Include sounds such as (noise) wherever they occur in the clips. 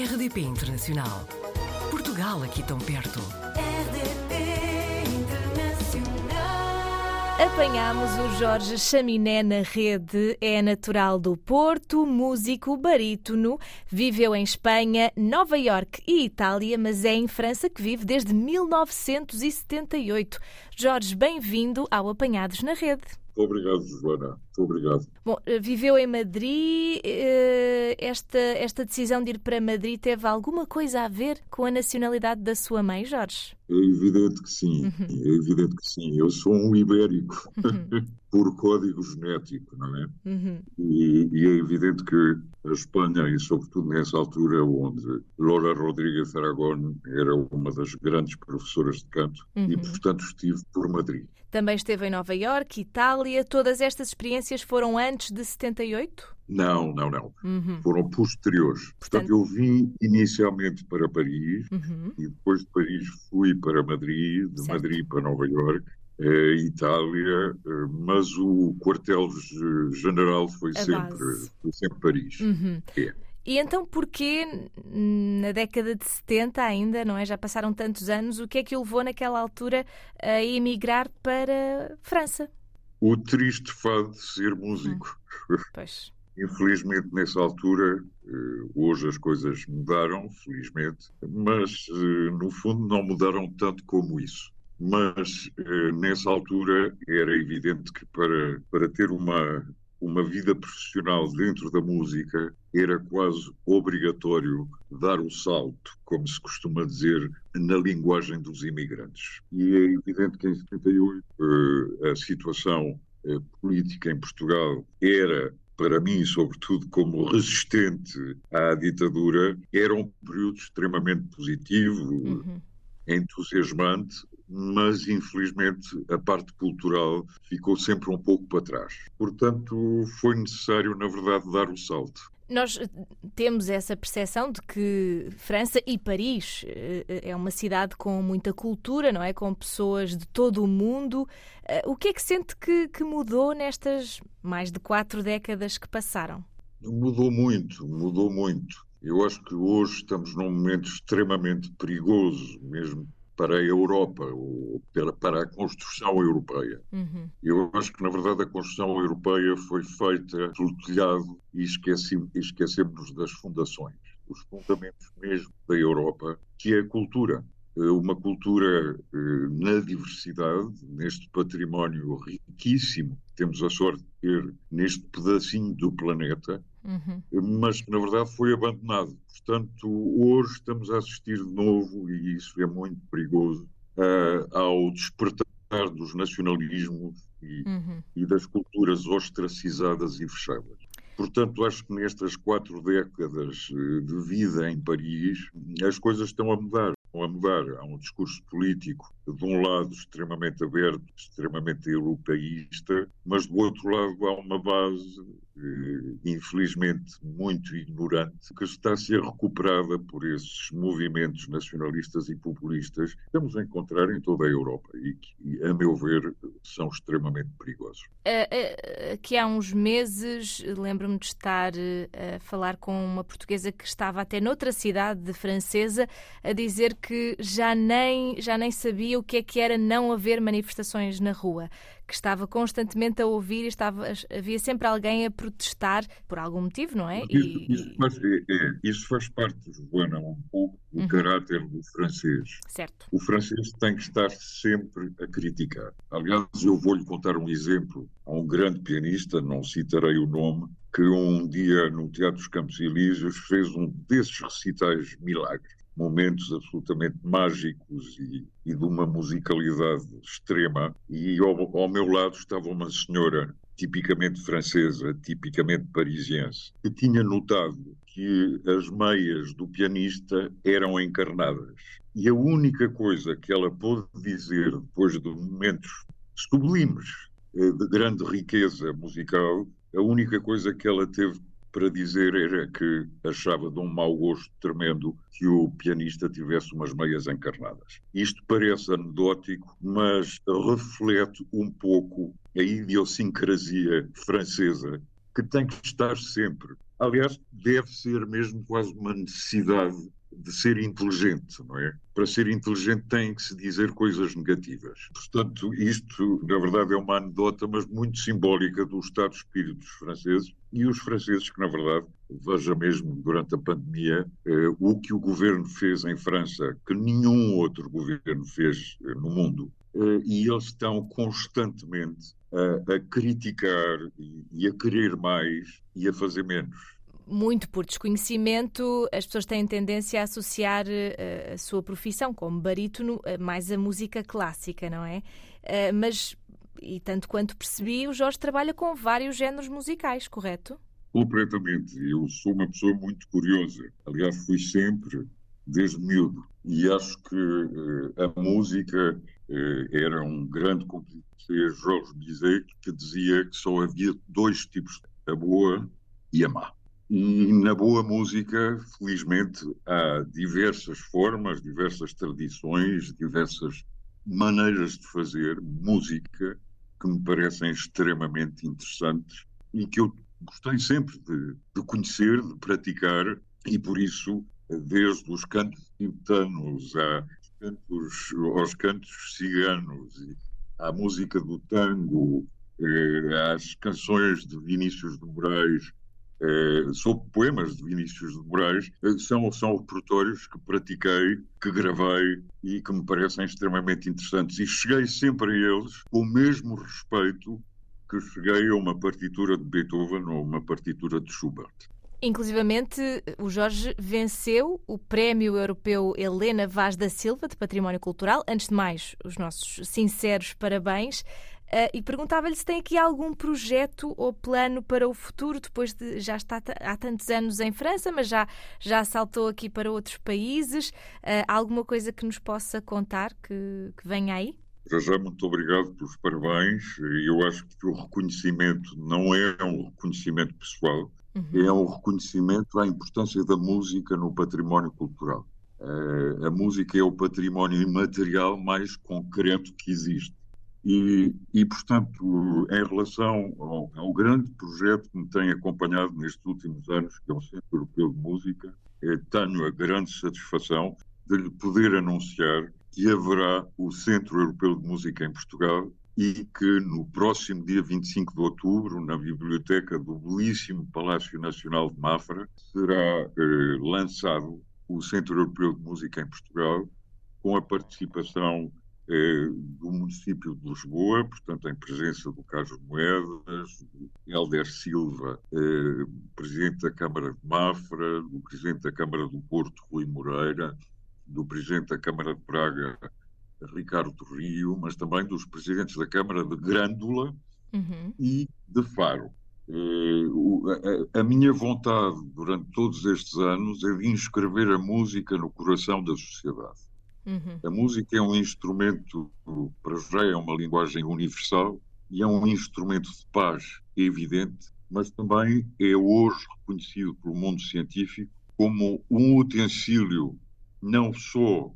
RDP Internacional. Portugal aqui tão perto. RDP Internacional. Apanhámos o Jorge Chaminé na rede. É natural do Porto, músico, barítono. Viveu em Espanha, Nova Iorque e Itália, mas é em França que vive desde 1978. Jorge, bem-vindo ao Apanhados na Rede. Muito obrigado, Joana. Muito obrigado. Bom, eh, viveu em Madrid. eh, Esta, esta decisão de ir para Madrid teve alguma coisa a ver com a nacionalidade da sua mãe, Jorge? É evidente que sim. É evidente que sim. Eu sou um ibérico (laughs) por código genético, não é? Uhum. E, e é evidente que a Espanha, e sobretudo nessa altura onde Lola Rodrigues Aragón era uma das grandes professoras de canto, e portanto estive por Madrid. Também esteve em Nova Iorque, Itália. Todas estas experiências foram antes de 78? Não, não, não. Uhum. Foram posteriores. Portanto- Portanto, eu vim inicialmente para Paris Uhum. e depois de Paris fui para Madrid, de Certo. Madrid para Nova Iorque, eh, Itália, eh, mas o quartel-general foi A foi sempre Paris. Uhum. É. E então, porquê na década de 70 ainda, não é? Já passaram tantos anos, o que é que o levou naquela altura a emigrar para França? O triste fado de ser músico. Pois. Infelizmente, nessa altura, eh, hoje as coisas mudaram, felizmente, mas eh, no fundo não mudaram tanto como isso. Mas eh, nessa altura era evidente que para, para ter uma, uma vida profissional dentro da música era quase obrigatório dar o salto, como se costuma dizer na linguagem dos imigrantes. E é evidente que em 78 eh, a situação política em Portugal era para mim, sobretudo como resistente à ditadura, era um período extremamente positivo, Uhum. entusiasmante, mas infelizmente a parte cultural ficou sempre um pouco para trás. Portanto, foi necessário, na verdade, dar o salto. Nós eh, temos essa percepção de que França e Paris eh, é uma cidade com muita cultura, não é? Com pessoas de todo o mundo. Eh, O que é que sente que, que mudou nestas mais de quatro décadas que passaram? Mudou muito, mudou muito. Eu acho que hoje estamos num momento extremamente perigoso, mesmo para a Europa, ou para- a construção europeia. Uhum. Eu acho que, na verdade, a construção europeia foi feita pelo telhado e esquecemos das fundações, os fundamentos mesmo da Europa, que é a cultura. Eh, Uma cultura eh, na diversidade, neste património riquíssimo temos a sorte de ter neste pedacinho do planeta, Uhum. mas que na verdade foi abandonado. Portanto, hoje estamos a assistir de novo, e isso é muito perigoso, ah, ao despertar dos nacionalismos e, Uhum. e das culturas ostracizadas e fechadas. Portanto, acho que nestas quatro décadas eh, de vida em Paris, as coisas estão a mudar. A mudar. Há um discurso político, de um lado, extremamente aberto, extremamente europeísta, mas do outro lado há uma base, infelizmente, muito ignorante, que está a ser recuperada por esses movimentos nacionalistas e populistas que estamos a encontrar em toda a Europa e que, a meu ver, são extremamente perigosos. Eh, eh, Aqui há uns meses lembro-me de estar eh, a falar com uma portuguesa que estava até noutra cidade de francesa a dizer que já nem, já nem sabia o que é que era não haver manifestações na rua, que estava constantemente a ouvir e estava, havia sempre alguém a protestar por algum motivo, não é? Isso, E- isso faz, é, é, isso faz parte, Joana, um pouco do Uhum. caráter do francês. certo. O francês tem que estar sempre a criticar. Aliás, eu vou-lhe contar um exemplo. Há um grande pianista, não citarei o nome, que um dia no Teatro dos Campos Elíseos fez um desses recitais milagres. Momentos absolutamente mágicos e, e de uma musicalidade extrema. E ao, ao meu lado estava uma senhora tipicamente francesa, tipicamente parisiense, que tinha notado que as meias do pianista eram encarnadas. E a única coisa que ela pôde dizer depois de momentos sublimes eh, de grande riqueza musical, a única coisa que ela teve para dizer era que achava de um mau gosto tremendo que o pianista tivesse umas meias encarnadas. Isto parece anedótico, mas reflete um pouco a idiosincrasia francesa que tem que estar sempre. Aliás, deve ser mesmo quase uma necessidade de ser inteligente, não é? Para ser inteligente tem que se dizer coisas negativas. Portanto, isto, na verdade, é uma anedota, mas muito simbólica do estado de espírito dos franceses e os franceses que, na verdade, veja mesmo durante a pandemia, eh, o que o governo fez em França, que nenhum outro governo fez eh, no mundo, eh, e eles estão constantemente a, a criticar e, e a querer mais e a fazer menos muito por desconhecimento, as pessoas têm tendência a associar uh, a sua profissão como barítono uh, mais à música clássica, não é? Uh, mas, e tanto quanto percebi, o Jorge trabalha com vários géneros musicais, correto? Completamente. Eu sou uma pessoa muito curiosa. Aliás, fui sempre, desde miúdo. E acho que a música era um grande compositor, Jorge Bizet, que dizia que só havia dois tipos, a boa e a má. E na boa música, felizmente, há diversas formas, diversas tradições, diversas maneiras de fazer música que me parecem extremamente interessantes e que eu gostei sempre de, de conhecer, de praticar, e por isso, desde os cantos tibetanos cantos, aos cantos ciganos, à música do tango, eh, às canções de Vinícius de Moraes, sobre poemas de Vinícius de Moraes, eh, são, são repertórios que pratiquei, que gravei e que me parecem extremamente interessantes. E cheguei sempre a eles com o mesmo respeito que cheguei a uma partitura de Beethoven ou uma partitura de Schubert. Inclusivamente, o Jorge venceu o Prémio Europeu Helena Vaz da Silva de Património Cultural. Antes de mais, os nossos sinceros parabéns. Uh, e perguntava-lhe se tem aqui algum projeto ou plano para o futuro, depois de já estar há tantos anos em França, mas já, já saltou aqui para outros países. Uh, alguma coisa que nos possa contar que, que venha aí? Já já, muito obrigado pelos parabéns. Eu acho que o reconhecimento não é um reconhecimento pessoal, uhum. é um reconhecimento à importância da música no património cultural. Uh, a música é o património imaterial mais concreto que existe. E, e, portanto, em relação ao, ao, grande projeto que me tem acompanhado nestes últimos anos, que é o Centro Europeu de Música, é, tenho a grande satisfação de lhe poder anunciar que haverá o Centro Europeu de Música em Portugal e que no próximo dia 25 de outubro, na biblioteca do belíssimo Palácio Nacional de Mafra, será eh, lançado o Centro Europeu de Música em Portugal, com a participação eh, do município de Lisboa, portanto, em presença do Carlos Moedas, do Helder Silva, eh, presidente da Câmara de Mafra, do presidente da Câmara do Porto, Rui Moreira, do presidente da Câmara de Praga, Ricardo Rio, mas também dos presidentes da Câmara de Grândola uhum. e de Faro. Eh, a, minha vontade durante todos estes anos é de inscrever a música no coração da sociedade. Uhum. A música é um instrumento, para já é uma linguagem universal e é um instrumento de paz, é evidente, mas também é hoje reconhecido pelo mundo científico como um utensílio não só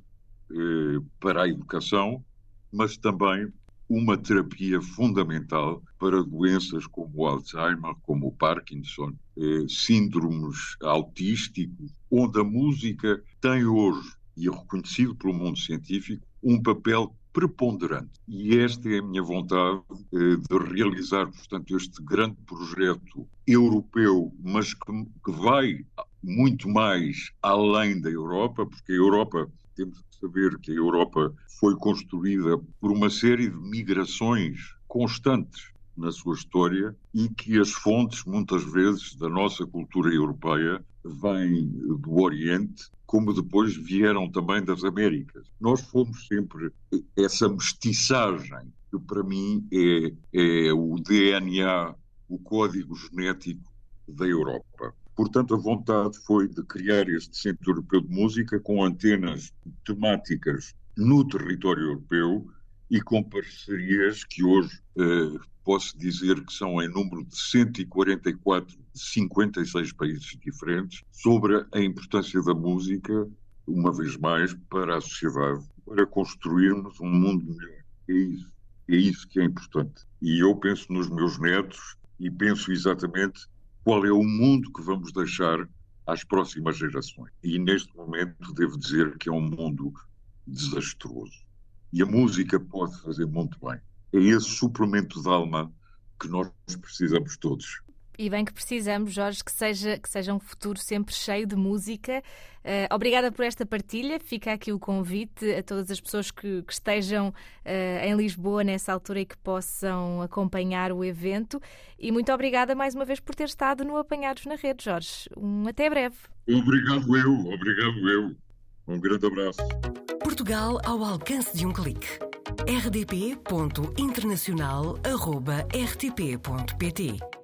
para a educação, mas também uma terapia fundamental para doenças como o Alzheimer, como o Parkinson, eh, síndromes autísticos, onde a música tem hoje e reconhecido pelo mundo científico, um papel preponderante. E esta é a minha vontade eh, de realizar, portanto, este grande projeto europeu, mas que, que vai muito mais além da Europa, porque a Europa, temos que saber que a Europa foi construída por uma série de migrações constantes na sua história e que as fontes, muitas vezes, da nossa cultura europeia vêm do Oriente, como depois vieram também das Américas. Nós fomos sempre essa mestiçagem, que para mim é, é o DNA, o código genético da Europa. Portanto, a vontade foi de criar este Centro Europeu de Música com antenas temáticas no território europeu e com parcerias que hoje eh, posso dizer que são em número de 144 de 56 países diferentes, sobre a importância da música, uma vez mais, para a sociedade, para construirmos um mundo melhor. É isso. É isso que é importante. E eu penso nos meus netos e penso exatamente qual é o mundo que vamos deixar às próximas gerações. E neste momento devo dizer que é um mundo desastroso. E a música pode fazer muito bem. É esse suplemento de alma que nós precisamos todos. E bem que precisamos, Jorge, que seja, que seja um futuro sempre cheio de música. Uh, obrigada por esta partilha. Fica aqui o convite a todas as pessoas que, que estejam uh, em Lisboa nessa altura e que possam acompanhar o evento. E muito obrigada mais uma vez por ter estado no Apanhados na Rede, Jorge. Um até breve. Obrigado eu, obrigado eu. Um grande abraço. Portugal ao alcance de um clique. rdp.internacional.rtp.pt